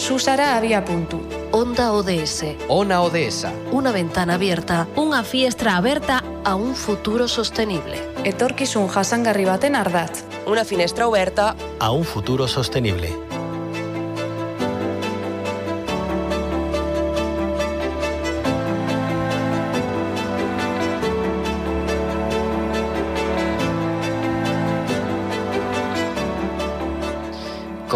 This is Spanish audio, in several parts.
Susara había punto. Onda ODS. Ona ODS. Una ventana abierta. Una fiestra abierta a un futuro sostenible. Etorkizun jasangarri baten ardatz. Una finestra oberta a un futuro sostenible.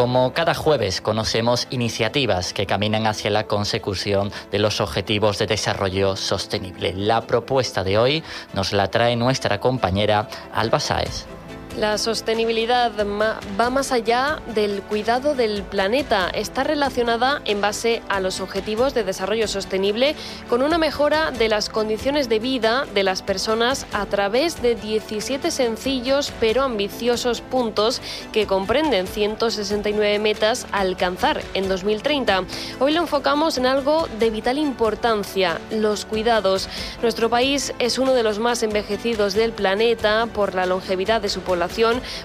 Como cada jueves conocemos iniciativas que caminan hacia la consecución de los objetivos de desarrollo sostenible. La propuesta de hoy nos la trae nuestra compañera Alba Sáez. La sostenibilidad va más allá del cuidado del planeta. Está relacionada en base a los objetivos de desarrollo sostenible con una mejora de las condiciones de vida de las personas a través de 17 sencillos pero ambiciosos puntos que comprenden 169 metas a alcanzar en 2030. Hoy lo enfocamos en algo de vital importancia, los cuidados. Nuestro país es uno de los más envejecidos del planeta por la longevidad de su población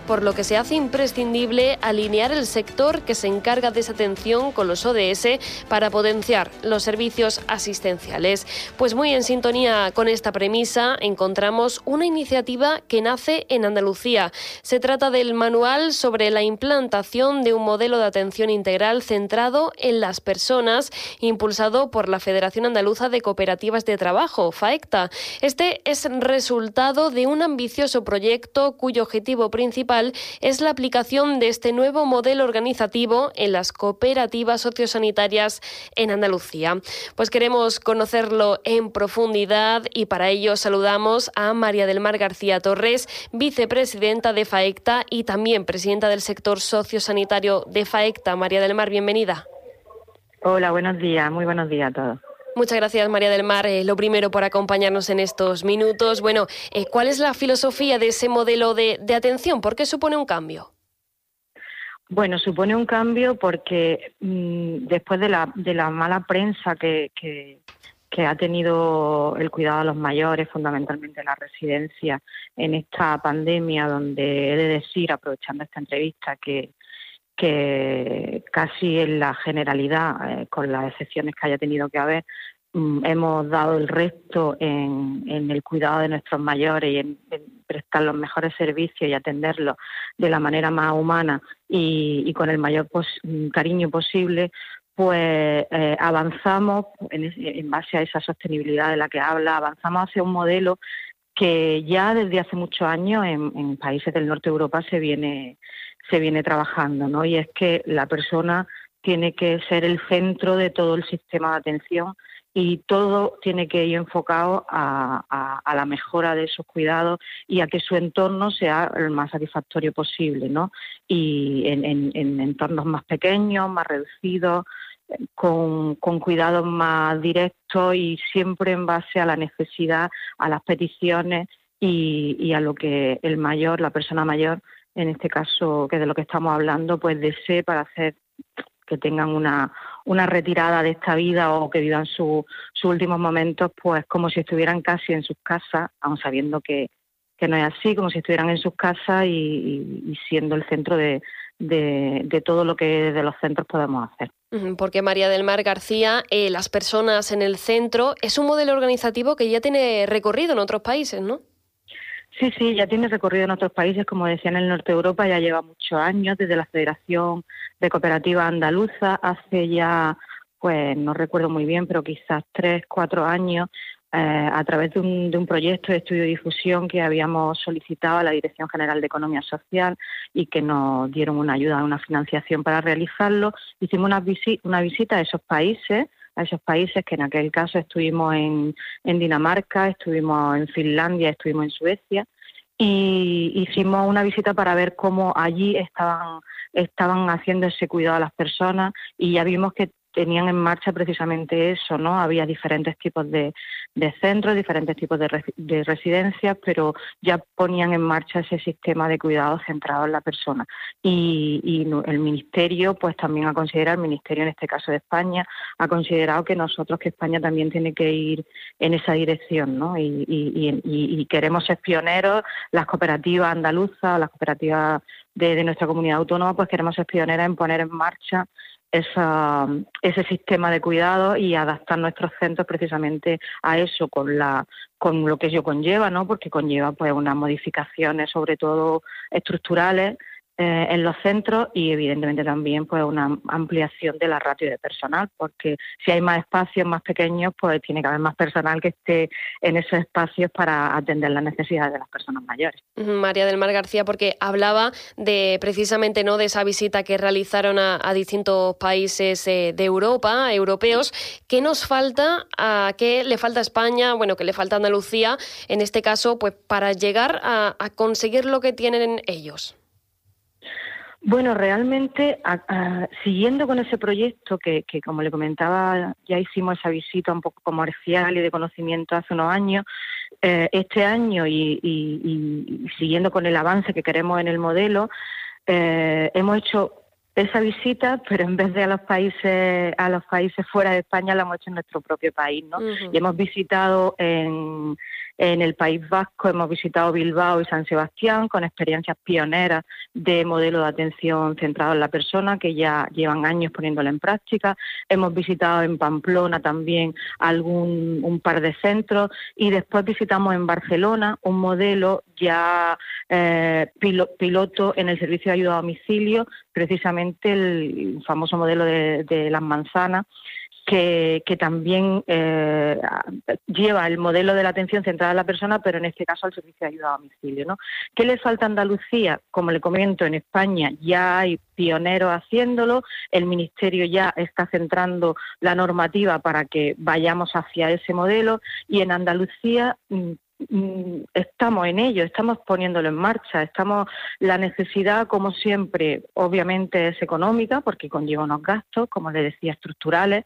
por lo que se hace imprescindible alinear el sector que se encarga de esa atención con los ODS para potenciar los servicios asistenciales. Pues muy en sintonía con esta premisa encontramos una iniciativa que nace en Andalucía. Se trata del manual sobre la implantación de un modelo de atención integral centrado en las personas, impulsado por la Federación Andaluza de Cooperativas de Trabajo, FAECTA. Este es resultado de un ambicioso proyecto cuyo objetivo principal es la aplicación de este nuevo modelo organizativo en las cooperativas sociosanitarias en Andalucía. Pues queremos conocerlo en profundidad y para ello saludamos a María del Mar García Torres, vicepresidenta de FAECTA y también presidenta del sector sociosanitario de FAECTA. María del Mar, bienvenida. Hola, buenos días, muy buenos días a todos. Muchas gracias, María del Mar. Eh, lo primero, por acompañarnos en estos minutos. Bueno, eh, ¿cuál es la filosofía de ese modelo de, atención? ¿Por qué supone un cambio? Bueno, supone un cambio porque mm, después de la, de la mala prensa que, que, ha tenido el cuidado de los mayores, fundamentalmente la residencia, en esta pandemia, donde he de decir, aprovechando esta entrevista, que, que casi en la generalidad, eh, con las excepciones que haya tenido que haber, mm, hemos dado el resto en, el cuidado de nuestros mayores y en, prestar los mejores servicios y atenderlos de la manera más humana y, con el mayor mm, cariño posible, pues eh, avanzamos en, base a esa sostenibilidad de la que habla, avanzamos hacia un modelo que ya desde hace muchos años en, en países del norte de Europa se viene se viene trabajando, ¿no? Y es que la persona tiene que ser el centro de todo el sistema de atención y todo tiene que ir enfocado a, la mejora de esos cuidados y a que su entorno sea el más satisfactorio posible, ¿no? Y en, entornos más pequeños, más reducidos, con, cuidados más directos y siempre en base a la necesidad, a las peticiones y, a lo que el mayor, la persona mayor, en este caso, que de lo que estamos hablando, pues desee para hacer que tengan una, una retirada de esta vida o que vivan sus últimos momentos, pues como si estuvieran casi en sus casas, aun sabiendo que, no es así, como si estuvieran en sus casas y, siendo el centro de, de, todo lo que desde los centros podemos hacer. Porque María del Mar García, eh, las personas en el centro, es un modelo organizativo que ya tiene recorrido en otros países, ¿no? Sí, sí, ya tiene recorrido en otros países, como decía en el norte de Europa, ya lleva muchos años desde la Federación de Cooperativas Andaluza, hace ya, pues no recuerdo muy bien, pero quizás tres, cuatro años, eh, a través de un, de un, proyecto de estudio y difusión que habíamos solicitado a la Dirección General de Economía Social y que nos dieron una ayuda, una financiación para realizarlo, hicimos una, una visita a esos países a esos países, que en aquel caso estuvimos en, Dinamarca, estuvimos en Finlandia, estuvimos en Suecia, y hicimos una visita para ver cómo allí estaban, estaban haciendo ese cuidado a las personas y ya vimos que tenían en marcha precisamente eso, ¿no? Había diferentes tipos de, centros, diferentes tipos de, residencias, pero ya ponían en marcha ese sistema de cuidado centrado en la persona. Y, el Ministerio, pues también ha considerado, el Ministerio en este caso de España, ha considerado que nosotros, que España también tiene que ir en esa dirección, ¿no? Y, y queremos ser pioneros, las cooperativas andaluzas, las cooperativas de, nuestra comunidad autónoma, pues queremos ser pioneras en poner en marcha esa, ese sistema de cuidado y adaptar nuestros centros precisamente a eso con la con lo que ello conlleva, ¿no? Porque conlleva pues unas modificaciones sobre todo estructurales eh, en los centros y evidentemente también pues una ampliación de la ratio de personal, porque si hay más espacios más pequeños, pues tiene que haber más personal que esté en esos espacios para atender las necesidades de las personas mayores. María del Mar García, porque hablaba de precisamente no de esa visita que realizaron a, distintos países eh, de Europa, europeos. ¿Qué nos falta? ¿A ¿Qué le falta a España? Bueno, que le falta a Andalucía, en este caso, pues para llegar a conseguir lo que tienen ellos. Bueno, realmente, siguiendo con ese proyecto que, como le comentaba, ya hicimos esa visita un poco comercial y de conocimiento hace unos años, eh, este año y, siguiendo con el avance que queremos en el modelo, eh, hemos hecho esa visita, pero en vez de a los países a los países fuera de España, la hemos hecho en nuestro propio país, ¿no? Y hemos visitado en en el País Vasco hemos visitado Bilbao y San Sebastián con experiencias pioneras de modelo de atención centrado en la persona que ya llevan años poniéndola en práctica. Hemos visitado en Pamplona también algún un par de centros y después visitamos en Barcelona un modelo ya eh, piloto en el servicio de ayuda a domicilio, precisamente el famoso modelo de, de las manzanas que, también eh, lleva el modelo de la atención centrada en la persona, pero en este caso al servicio de ayuda a domicilio. ¿no? ¿Qué le falta a Andalucía? Como le comento, en España ya hay pioneros haciéndolo, el Ministerio ya está centrando la normativa para que vayamos hacia ese modelo y en Andalucía mm, estamos en ello, estamos poniéndolo en marcha, estamos la necesidad, como siempre, obviamente es económica porque conlleva unos gastos, como le decía, estructurales,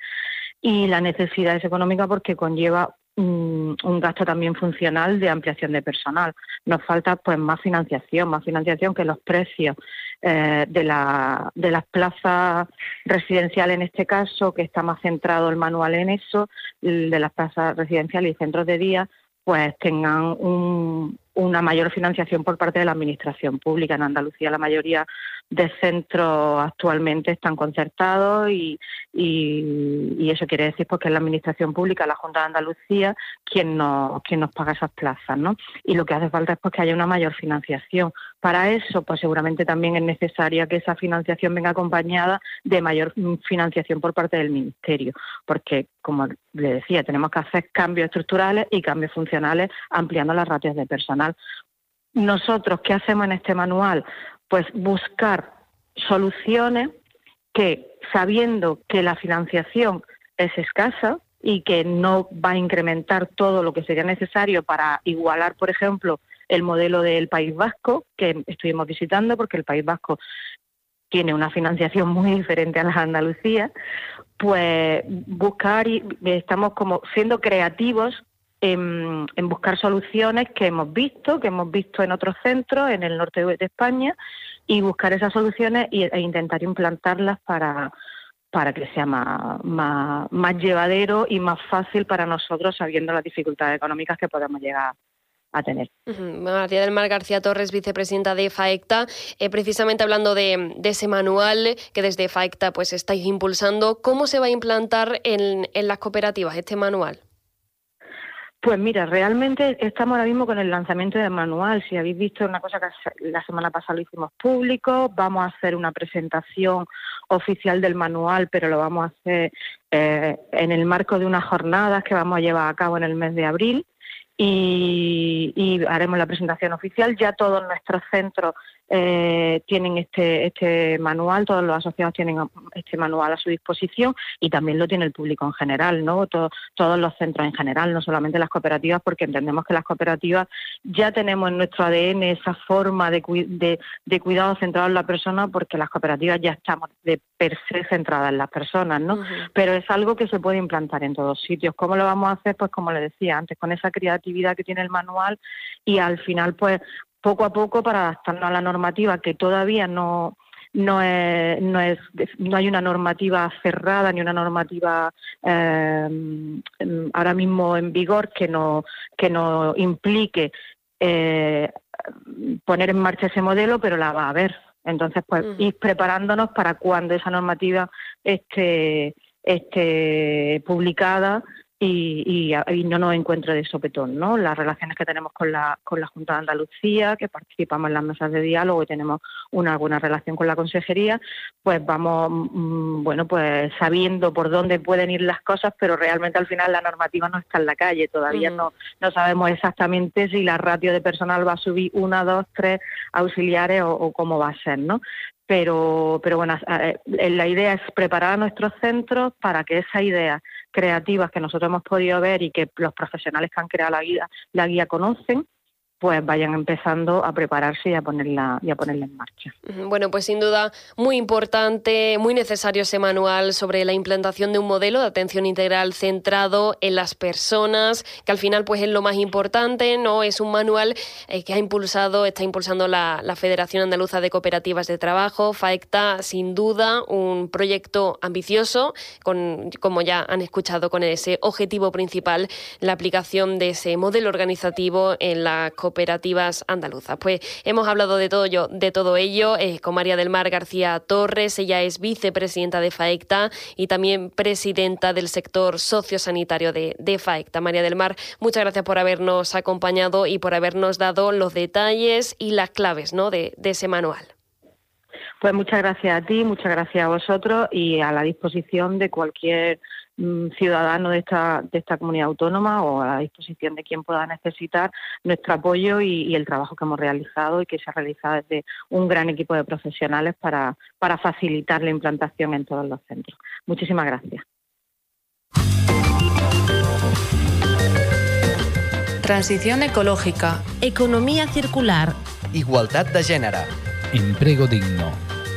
y la necesidad es económica porque conlleva un, gasto también funcional de ampliación de personal. Nos falta pues más financiación, más financiación que los precios eh, de, la, de las plazas residenciales en este caso, que está más centrado el manual en eso, de las plazas residenciales y centros de día, pues tengan una mayor financiación por parte de la Administración Pública. En Andalucía la mayoría de centros actualmente están concertados y, eso quiere decir pues, que es la Administración Pública, la Junta de Andalucía, quien nos, quien nos paga esas plazas. ¿no? Y lo que hace falta es pues, que haya una mayor financiación. Para eso, pues seguramente también es necesaria que esa financiación venga acompañada de mayor financiación por parte del Ministerio, porque, como le decía, tenemos que hacer cambios estructurales y cambios funcionales ampliando las ratios de personal. Nosotros, ¿qué hacemos en este manual? Pues buscar soluciones que, sabiendo que la financiación es escasa, y que no va a incrementar todo lo que sería necesario para igualar, por ejemplo, el modelo del País Vasco, que estuvimos visitando, porque el País Vasco tiene una financiación muy diferente a la Andalucía, pues buscar y estamos como siendo creativos en, buscar soluciones que hemos visto, que hemos visto en otros centros, en el norte de España, y buscar esas soluciones e intentar implantarlas para, para que sea más, más, llevadero y más fácil para nosotros, sabiendo las dificultades económicas que podemos llegar a tener. María del Mar García Torres, vicepresidenta de FAECTA, eh, precisamente hablando de, ese manual que desde FAECTA pues estáis impulsando, ¿cómo se va a implantar en, las cooperativas este manual? Pues mira, realmente estamos ahora mismo con el lanzamiento del manual. Si habéis visto una cosa que la semana pasada lo hicimos público, vamos a hacer una presentación oficial del manual, pero lo vamos a hacer eh, en el marco de unas jornadas que vamos a llevar a cabo en el mes de abril y, haremos la presentación oficial. Ya todos nuestros centros eh, tienen este, este manual, todos los asociados tienen este manual a su disposición y también lo tiene el público en general, ¿no? todos los centros en general, no solamente las cooperativas, porque entendemos que las cooperativas ya tenemos en nuestro ADN esa forma de, de, cuidado centrado en la persona, porque las cooperativas ya estamos de per se centradas en las personas, ¿no? Pero es algo que se puede implantar en todos sitios. ¿Cómo lo vamos a hacer? Pues como le decía antes, con esa creatividad que tiene el manual y al final, pues poco a poco para adaptarnos a la normativa que todavía no no es, no es no hay una normativa cerrada ni una normativa eh, ahora mismo en vigor que no que no implique eh, poner en marcha ese modelo pero la va a haber. Entonces pues ir preparándonos para cuando esa normativa esté esté publicada y, no nos encuentre de sopetón, ¿no? Las relaciones que tenemos con la, con la Junta de Andalucía, que participamos en las mesas de diálogo y tenemos una buena relación con la consejería, pues vamos, mm, bueno, pues sabiendo por dónde pueden ir las cosas, pero realmente al final la normativa no está en la calle, todavía no, no sabemos exactamente si la ratio de personal va a subir una, dos, tres auxiliares o, o cómo va a ser, ¿no? Pero, pero bueno, eh, la idea es preparar a nuestros centros para que esa idea creativas que nosotros hemos podido ver y que los profesionales que han creado la guía, la guía conocen, pues vayan empezando a prepararse y a ponerla y a ponerla en marcha. Bueno, pues sin duda muy importante, muy necesario ese manual sobre la implantación de un modelo de atención integral centrado en las personas, que al final pues es lo más importante, no es un manual eh, que ha impulsado, está impulsando la, Federación Andaluza de Cooperativas de Trabajo, FAECTA, sin duda un proyecto ambicioso, con como ya han escuchado con ese objetivo principal, la aplicación de ese modelo organizativo en la cooperativa cooperativas andaluzas. Pues hemos hablado de todo, yo, de todo ello eh, con María del Mar García Torres, ella es vicepresidenta de FAECTA y también presidenta del sector sociosanitario de, de FAECTA. María del Mar, muchas gracias por habernos acompañado y por habernos dado los detalles y las claves ¿no? de, de ese manual. Pues muchas gracias a ti, muchas gracias a vosotros y a la disposición de cualquier Mm, ciudadano de esta, de esta comunidad autónoma o a la disposición de quien pueda necesitar nuestro apoyo y, el trabajo que hemos realizado y que se ha realizado desde un gran equipo de profesionales para, para facilitar la implantación en todos los centros. Muchísimas gracias. Transición ecológica. Economía circular. Igualdad de género. Empleo digno.